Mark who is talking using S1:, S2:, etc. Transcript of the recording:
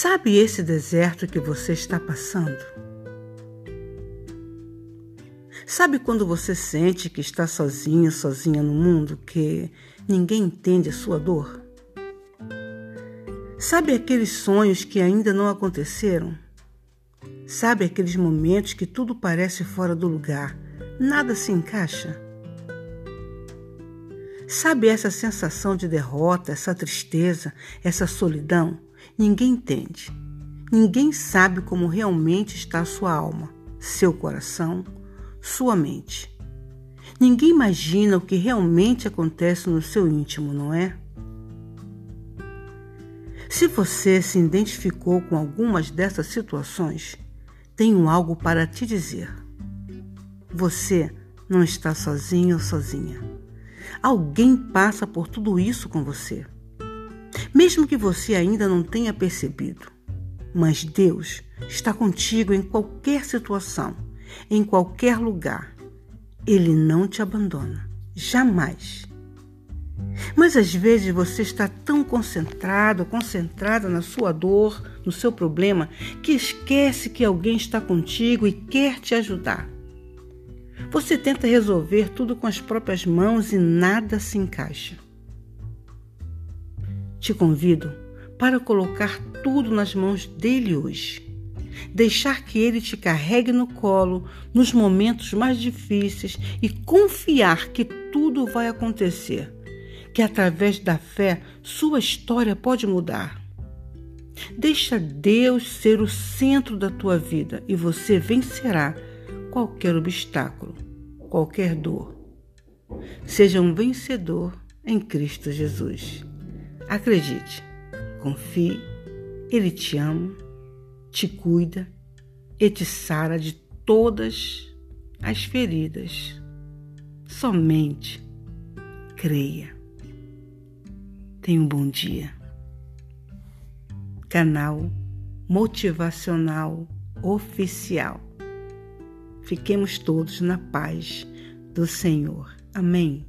S1: Sabe esse deserto que você está passando? Sabe quando você sente que está sozinho, sozinha no mundo, que ninguém entende a sua dor? Sabe aqueles sonhos que ainda não aconteceram? Sabe aqueles momentos que tudo parece fora do lugar, nada se encaixa? Sabe essa sensação de derrota, essa tristeza, essa solidão? Ninguém entende. Ninguém sabe como realmente está sua alma, seu coração, sua mente. Ninguém imagina o que realmente acontece no seu íntimo, não é? Se você se identificou com algumas dessas situações, tenho algo para te dizer. Você não está sozinho ou sozinha. Alguém passa por tudo isso com você. Mesmo que você ainda não tenha percebido, mas Deus está contigo em qualquer situação, em qualquer lugar. Ele não te abandona, jamais. Mas às vezes você está tão concentrado, concentrada na sua dor, no seu problema, que esquece que alguém está contigo e quer te ajudar. Você tenta resolver tudo com as próprias mãos e nada se encaixa. Te convido para colocar tudo nas mãos dele hoje. Deixar que ele te carregue no colo nos momentos mais difíceis e confiar que tudo vai acontecer, que através da fé sua história pode mudar. Deixa Deus ser o centro da tua vida e você vencerá qualquer obstáculo, qualquer dor. Seja um vencedor em Cristo Jesus. Acredite, confie, Ele te ama, te cuida e te sara de todas as feridas. Somente creia. Tenha um bom dia. Canal Motivacional Oficial. Fiquemos todos na paz do Senhor. Amém.